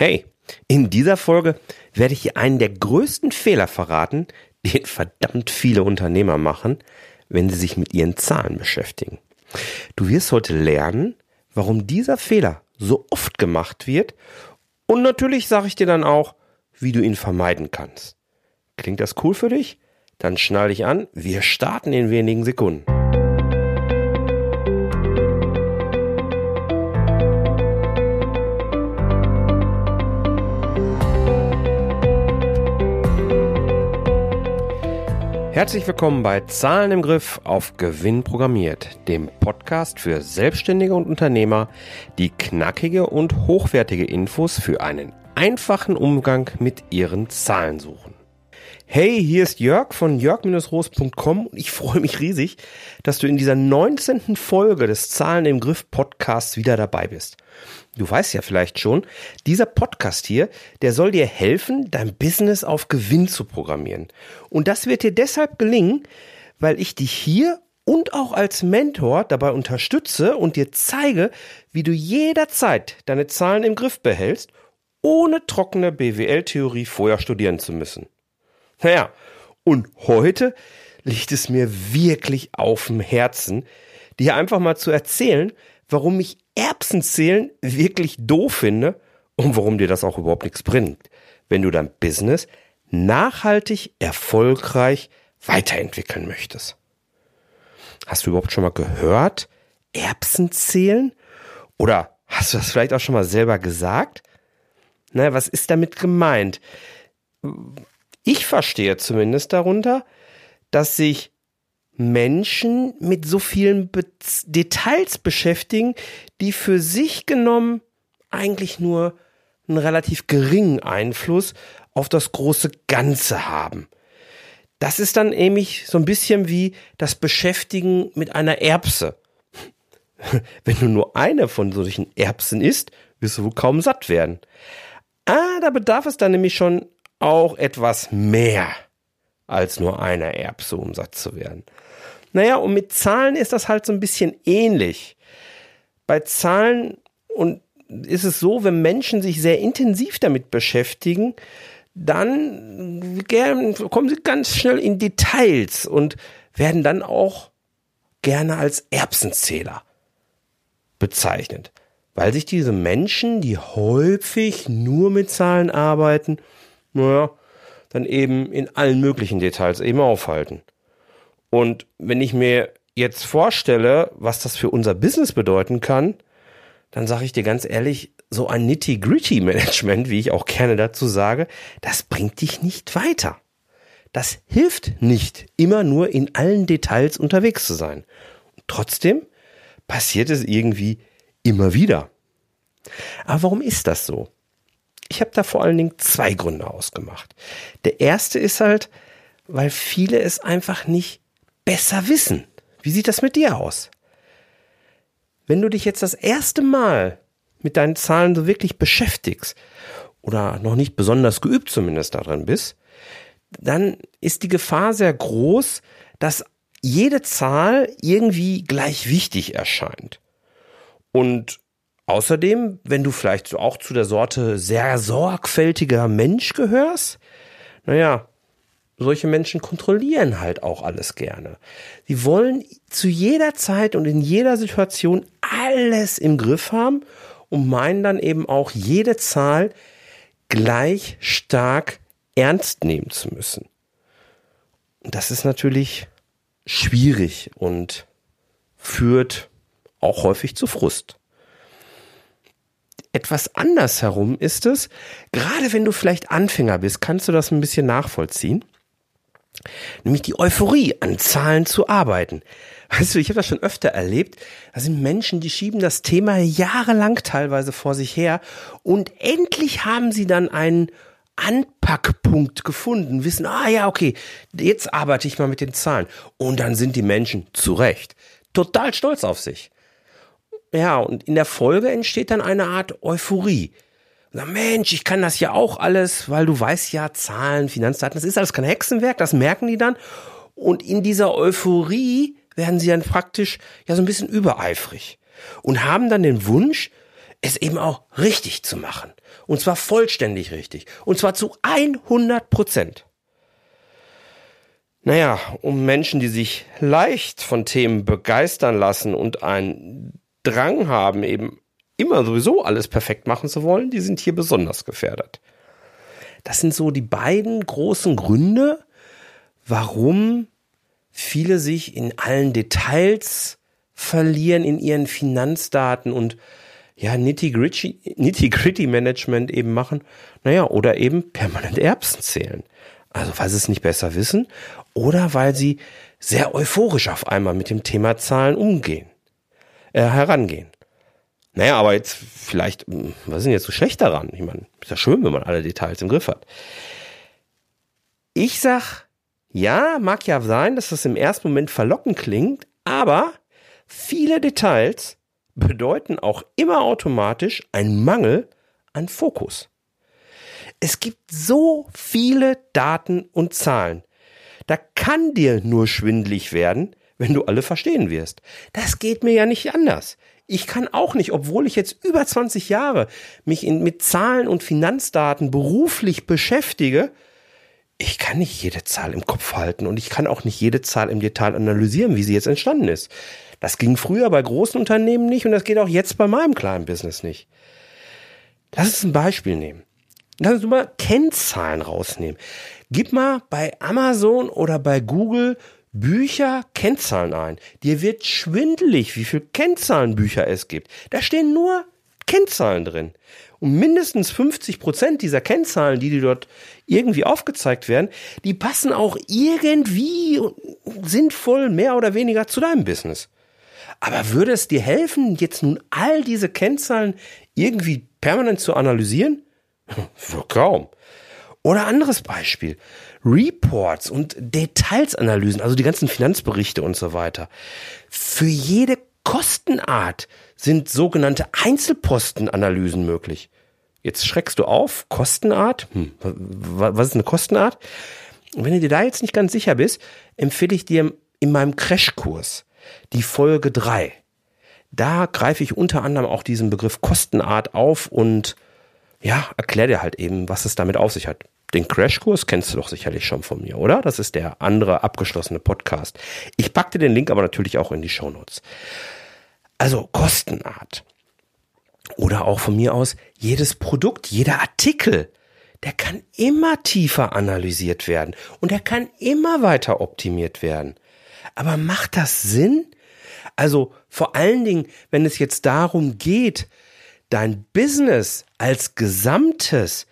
Hey, in dieser Folge werde ich dir einen der größten Fehler verraten, den verdammt viele Unternehmer machen, wenn sie sich mit ihren Zahlen beschäftigen. Du wirst heute lernen, warum dieser Fehler so oft gemacht wird und natürlich sage ich dir dann auch, wie du ihn vermeiden kannst. Klingt das cool für dich? Dann schnall dich an, wir starten in wenigen Sekunden. Herzlich willkommen bei Zahlen im Griff auf Gewinn programmiert, dem Podcast für Selbstständige und Unternehmer, die knackige und hochwertige Infos für einen einfachen Umgang mit ihren Zahlen suchen. Hey, hier ist Jörg von jörg-roos.com und ich freue mich riesig, dass du in dieser 19. Folge des Zahlen im Griff Podcasts wieder dabei bist. Du weißt ja vielleicht schon, dieser Podcast hier, der soll dir helfen, dein Business auf Gewinn zu programmieren. Und das wird dir deshalb gelingen, weil ich dich hier und auch als Mentor dabei unterstütze und dir zeige, wie du jederzeit deine Zahlen im Griff behältst, ohne trockene BWL-Theorie vorher studieren zu müssen. Naja, und heute liegt es mir wirklich auf dem Herzen, dir einfach mal zu erzählen, warum ich Erbsenzählen wirklich doof finde und warum dir das auch überhaupt nichts bringt, wenn du dein Business nachhaltig erfolgreich weiterentwickeln möchtest. Hast du überhaupt schon mal gehört? Erbsenzählen? Oder hast du das vielleicht auch schon mal selber gesagt? Na, was ist damit gemeint? Ich verstehe zumindest darunter, dass sich Menschen mit so vielen Be Details beschäftigen, die für sich genommen eigentlich nur einen relativ geringen Einfluss auf das große Ganze haben. Das ist dann nämlich so ein bisschen wie das Beschäftigen mit einer Erbse. Wenn du nur eine von solchen Erbsen isst, wirst du wohl kaum satt werden. Ah, da bedarf es dann nämlich schon auch etwas mehr als nur einer Erbse, um satt zu werden. Naja, und mit Zahlen ist das halt so ein bisschen ähnlich. Bei Zahlen und ist es so, wenn Menschen sich sehr intensiv damit beschäftigen, dann kommen sie ganz schnell in Details und werden dann auch gerne als Erbsenzähler bezeichnet. Weil sich diese Menschen, die häufig nur mit Zahlen arbeiten, naja, dann eben in allen möglichen Details eben aufhalten. Und wenn ich mir jetzt vorstelle, was das für unser Business bedeuten kann, dann sage ich dir ganz ehrlich, so ein Nitty-Gritty-Management, wie ich auch gerne dazu sage, das bringt dich nicht weiter. Das hilft nicht, immer nur in allen Details unterwegs zu sein. Und trotzdem passiert es irgendwie immer wieder. Aber warum ist das so? Ich habe da vor allen Dingen zwei Gründe ausgemacht. Der erste ist halt, weil viele es einfach nicht besser wissen. Wie sieht das mit dir aus? Wenn du dich jetzt das erste Mal mit deinen Zahlen so wirklich beschäftigst oder noch nicht besonders geübt zumindest darin bist, dann ist die Gefahr sehr groß, dass jede Zahl irgendwie gleich wichtig erscheint. Und außerdem, wenn du vielleicht auch zu der Sorte sehr sorgfältiger Mensch gehörst, naja, solche Menschen kontrollieren halt auch alles gerne. Sie wollen zu jeder Zeit und in jeder Situation alles im Griff haben und meinen dann eben auch jede Zahl gleich stark ernst nehmen zu müssen. Und das ist natürlich schwierig und führt auch häufig zu Frust. Etwas anders herum ist es, gerade wenn du vielleicht Anfänger bist, kannst du das ein bisschen nachvollziehen nämlich die Euphorie, an Zahlen zu arbeiten. Weißt du, ich habe das schon öfter erlebt. Da sind Menschen, die schieben das Thema jahrelang teilweise vor sich her und endlich haben sie dann einen Anpackpunkt gefunden, wissen, ah ja, okay, jetzt arbeite ich mal mit den Zahlen. Und dann sind die Menschen zu Recht total stolz auf sich. Ja, und in der Folge entsteht dann eine Art Euphorie. Na Mensch, ich kann das ja auch alles, weil du weißt ja, Zahlen, Finanzdaten, das ist alles kein Hexenwerk, das merken die dann. Und in dieser Euphorie werden sie dann praktisch ja so ein bisschen übereifrig und haben dann den Wunsch, es eben auch richtig zu machen. Und zwar vollständig richtig. Und zwar zu 100 Prozent. Naja, um Menschen, die sich leicht von Themen begeistern lassen und einen Drang haben, eben immer sowieso alles perfekt machen zu wollen, die sind hier besonders gefährdet. Das sind so die beiden großen Gründe, warum viele sich in allen Details verlieren in ihren Finanzdaten und ja, Nitty-Gritty-Management eben machen. Naja, oder eben permanent Erbsen zählen. Also, weil sie es nicht besser wissen oder weil sie sehr euphorisch auf einmal mit dem Thema Zahlen umgehen, äh, herangehen. Naja, aber jetzt vielleicht, hm, was ist denn jetzt so schlecht daran? Ich meine, ist ja schön, wenn man alle Details im Griff hat. Ich sag, ja, mag ja sein, dass das im ersten Moment verlockend klingt, aber viele Details bedeuten auch immer automatisch einen Mangel an Fokus. Es gibt so viele Daten und Zahlen. Da kann dir nur schwindlig werden, wenn du alle verstehen wirst. Das geht mir ja nicht anders. Ich kann auch nicht, obwohl ich jetzt über 20 Jahre mich in, mit Zahlen und Finanzdaten beruflich beschäftige, ich kann nicht jede Zahl im Kopf halten und ich kann auch nicht jede Zahl im Detail analysieren, wie sie jetzt entstanden ist. Das ging früher bei großen Unternehmen nicht und das geht auch jetzt bei meinem kleinen Business nicht. Lass uns ein Beispiel nehmen. Lass uns mal Kennzahlen rausnehmen. Gib mal bei Amazon oder bei Google Bücher Kennzahlen ein. Dir wird schwindelig, wie viel Kennzahlenbücher es gibt. Da stehen nur Kennzahlen drin. Und mindestens 50 Prozent dieser Kennzahlen, die dir dort irgendwie aufgezeigt werden, die passen auch irgendwie sinnvoll mehr oder weniger zu deinem Business. Aber würde es dir helfen, jetzt nun all diese Kennzahlen irgendwie permanent zu analysieren? Kaum. Oder anderes Beispiel. Reports und Detailsanalysen, also die ganzen Finanzberichte und so weiter. Für jede Kostenart sind sogenannte Einzelpostenanalysen möglich. Jetzt schreckst du auf, Kostenart. Hm, was ist eine Kostenart? Und wenn du dir da jetzt nicht ganz sicher bist, empfehle ich dir in meinem Crashkurs die Folge drei. Da greife ich unter anderem auch diesen Begriff Kostenart auf und ja, erkläre dir halt eben, was es damit auf sich hat. Den Crashkurs kennst du doch sicherlich schon von mir, oder? Das ist der andere abgeschlossene Podcast. Ich packte den Link aber natürlich auch in die Shownotes. Also Kostenart. Oder auch von mir aus, jedes Produkt, jeder Artikel, der kann immer tiefer analysiert werden und er kann immer weiter optimiert werden. Aber macht das Sinn? Also vor allen Dingen, wenn es jetzt darum geht, dein Business als Gesamtes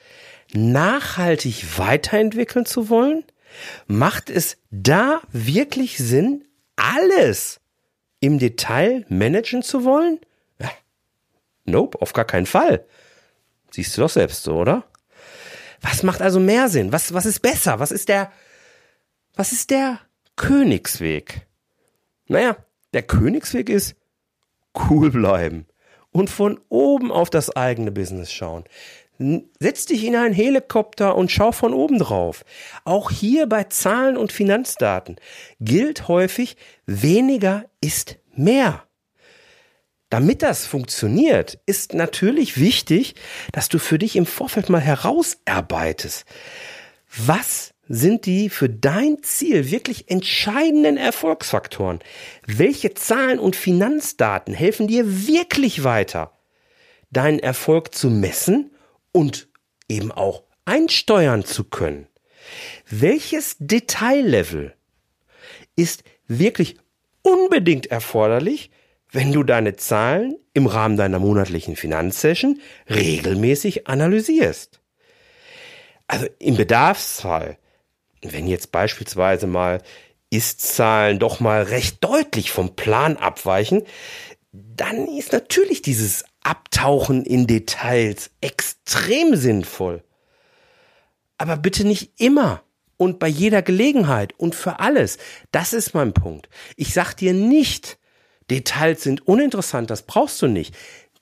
nachhaltig weiterentwickeln zu wollen? Macht es da wirklich Sinn, alles im Detail managen zu wollen? Ja. Nope, auf gar keinen Fall. Siehst du doch selbst so, oder? Was macht also mehr Sinn? Was, was ist besser? Was ist der, was ist der Königsweg? Naja, der Königsweg ist cool bleiben und von oben auf das eigene Business schauen. Setz dich in einen Helikopter und schau von oben drauf. Auch hier bei Zahlen und Finanzdaten gilt häufig, weniger ist mehr. Damit das funktioniert, ist natürlich wichtig, dass du für dich im Vorfeld mal herausarbeitest. Was sind die für dein Ziel wirklich entscheidenden Erfolgsfaktoren? Welche Zahlen und Finanzdaten helfen dir wirklich weiter, deinen Erfolg zu messen und eben auch einsteuern zu können. Welches Detaillevel ist wirklich unbedingt erforderlich, wenn du deine Zahlen im Rahmen deiner monatlichen Finanzsession regelmäßig analysierst? Also im Bedarfsfall, wenn jetzt beispielsweise mal Ist-Zahlen doch mal recht deutlich vom Plan abweichen, dann ist natürlich dieses Abtauchen in Details extrem sinnvoll. Aber bitte nicht immer und bei jeder Gelegenheit und für alles. Das ist mein Punkt. Ich sag dir nicht, Details sind uninteressant, das brauchst du nicht.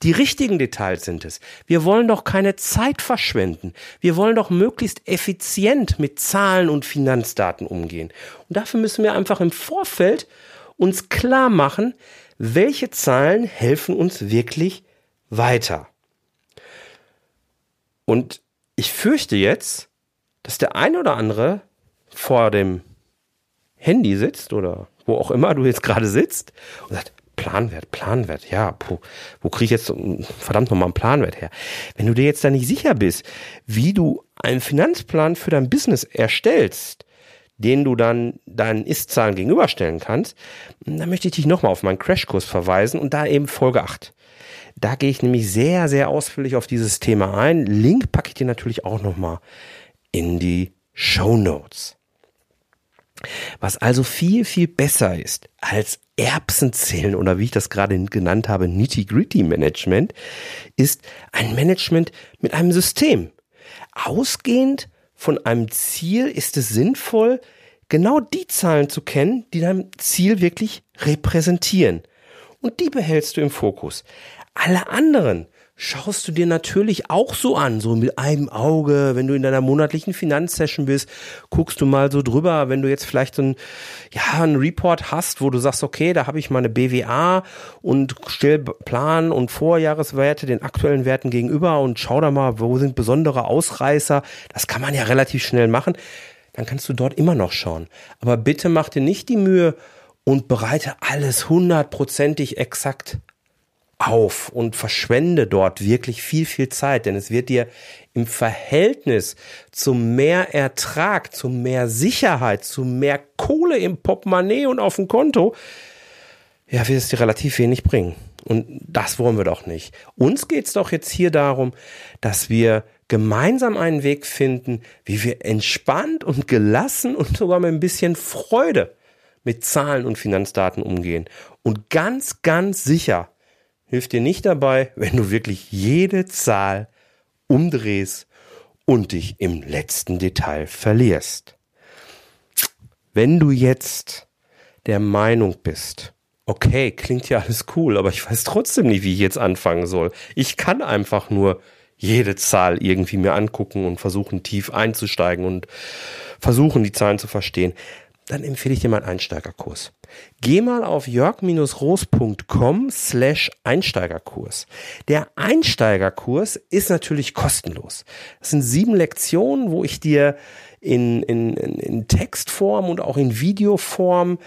Die richtigen Details sind es. Wir wollen doch keine Zeit verschwenden. Wir wollen doch möglichst effizient mit Zahlen und Finanzdaten umgehen. Und dafür müssen wir einfach im Vorfeld uns klar machen, welche Zahlen helfen uns wirklich weiter. Und ich fürchte jetzt, dass der eine oder andere vor dem Handy sitzt oder wo auch immer du jetzt gerade sitzt und sagt, Planwert, Planwert, ja, puh, wo kriege ich jetzt verdammt nochmal einen Planwert her? Wenn du dir jetzt da nicht sicher bist, wie du einen Finanzplan für dein Business erstellst, den du dann deinen Ist-Zahlen gegenüberstellen kannst, dann möchte ich dich nochmal auf meinen Crashkurs verweisen und da eben Folge 8. Da gehe ich nämlich sehr, sehr ausführlich auf dieses Thema ein. Link packe ich dir natürlich auch nochmal in die Show Notes. Was also viel, viel besser ist als Erbsenzählen oder wie ich das gerade genannt habe, Nitty-Gritty-Management, ist ein Management mit einem System. Ausgehend von einem Ziel ist es sinnvoll, genau die Zahlen zu kennen, die dein Ziel wirklich repräsentieren. Und die behältst du im Fokus. Alle anderen schaust du dir natürlich auch so an, so mit einem Auge, wenn du in deiner monatlichen Finanzsession bist, guckst du mal so drüber, wenn du jetzt vielleicht so ein, ja, ein Report hast, wo du sagst, okay, da habe ich meine BWA und stell Plan und Vorjahreswerte den aktuellen Werten gegenüber und schau da mal, wo sind besondere Ausreißer. Das kann man ja relativ schnell machen. Dann kannst du dort immer noch schauen. Aber bitte mach dir nicht die Mühe und bereite alles hundertprozentig exakt auf und verschwende dort wirklich viel, viel Zeit, denn es wird dir im Verhältnis zum mehr Ertrag, zu mehr Sicherheit, zu mehr Kohle im Portemonnaie und auf dem Konto, ja, wird es dir relativ wenig bringen. Und das wollen wir doch nicht. Uns geht's doch jetzt hier darum, dass wir gemeinsam einen Weg finden, wie wir entspannt und gelassen und sogar mit ein bisschen Freude mit Zahlen und Finanzdaten umgehen. Und ganz, ganz sicher hilft dir nicht dabei, wenn du wirklich jede Zahl umdrehst und dich im letzten Detail verlierst. Wenn du jetzt der Meinung bist, okay, klingt ja alles cool, aber ich weiß trotzdem nicht, wie ich jetzt anfangen soll. Ich kann einfach nur jede Zahl irgendwie mir angucken und versuchen tief einzusteigen und versuchen die Zahlen zu verstehen dann empfehle ich dir mal einen Einsteigerkurs. Geh mal auf jörg-roos.com slash Einsteigerkurs. Der Einsteigerkurs ist natürlich kostenlos. Das sind sieben Lektionen, wo ich dir in, in, in Textform und auch in Videoform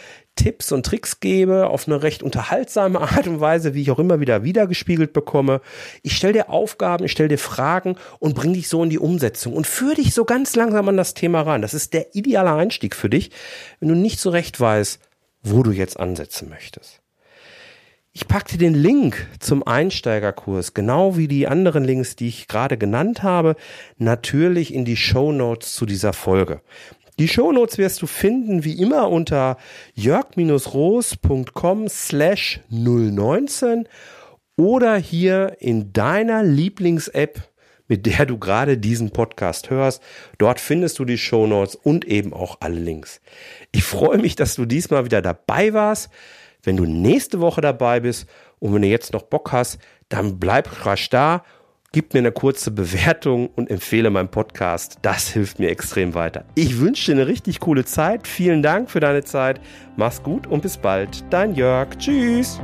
Tipps und Tricks gebe, auf eine recht unterhaltsame Art und Weise, wie ich auch immer wieder wiedergespiegelt bekomme. Ich stelle dir Aufgaben, ich stelle dir Fragen und bringe dich so in die Umsetzung und führe dich so ganz langsam an das Thema ran. Das ist der ideale Einstieg für dich, wenn du nicht so recht weißt, wo du jetzt ansetzen möchtest. Ich packte den Link zum Einsteigerkurs, genau wie die anderen Links, die ich gerade genannt habe, natürlich in die Show Notes zu dieser Folge. Die Shownotes wirst du finden wie immer unter jörg-roos.com slash 019 oder hier in deiner Lieblings-App, mit der du gerade diesen Podcast hörst. Dort findest du die Shownotes und eben auch alle Links. Ich freue mich, dass du diesmal wieder dabei warst. Wenn du nächste Woche dabei bist und wenn du jetzt noch Bock hast, dann bleib rasch da Gib mir eine kurze Bewertung und empfehle meinen Podcast. Das hilft mir extrem weiter. Ich wünsche dir eine richtig coole Zeit. Vielen Dank für deine Zeit. Mach's gut und bis bald. Dein Jörg. Tschüss.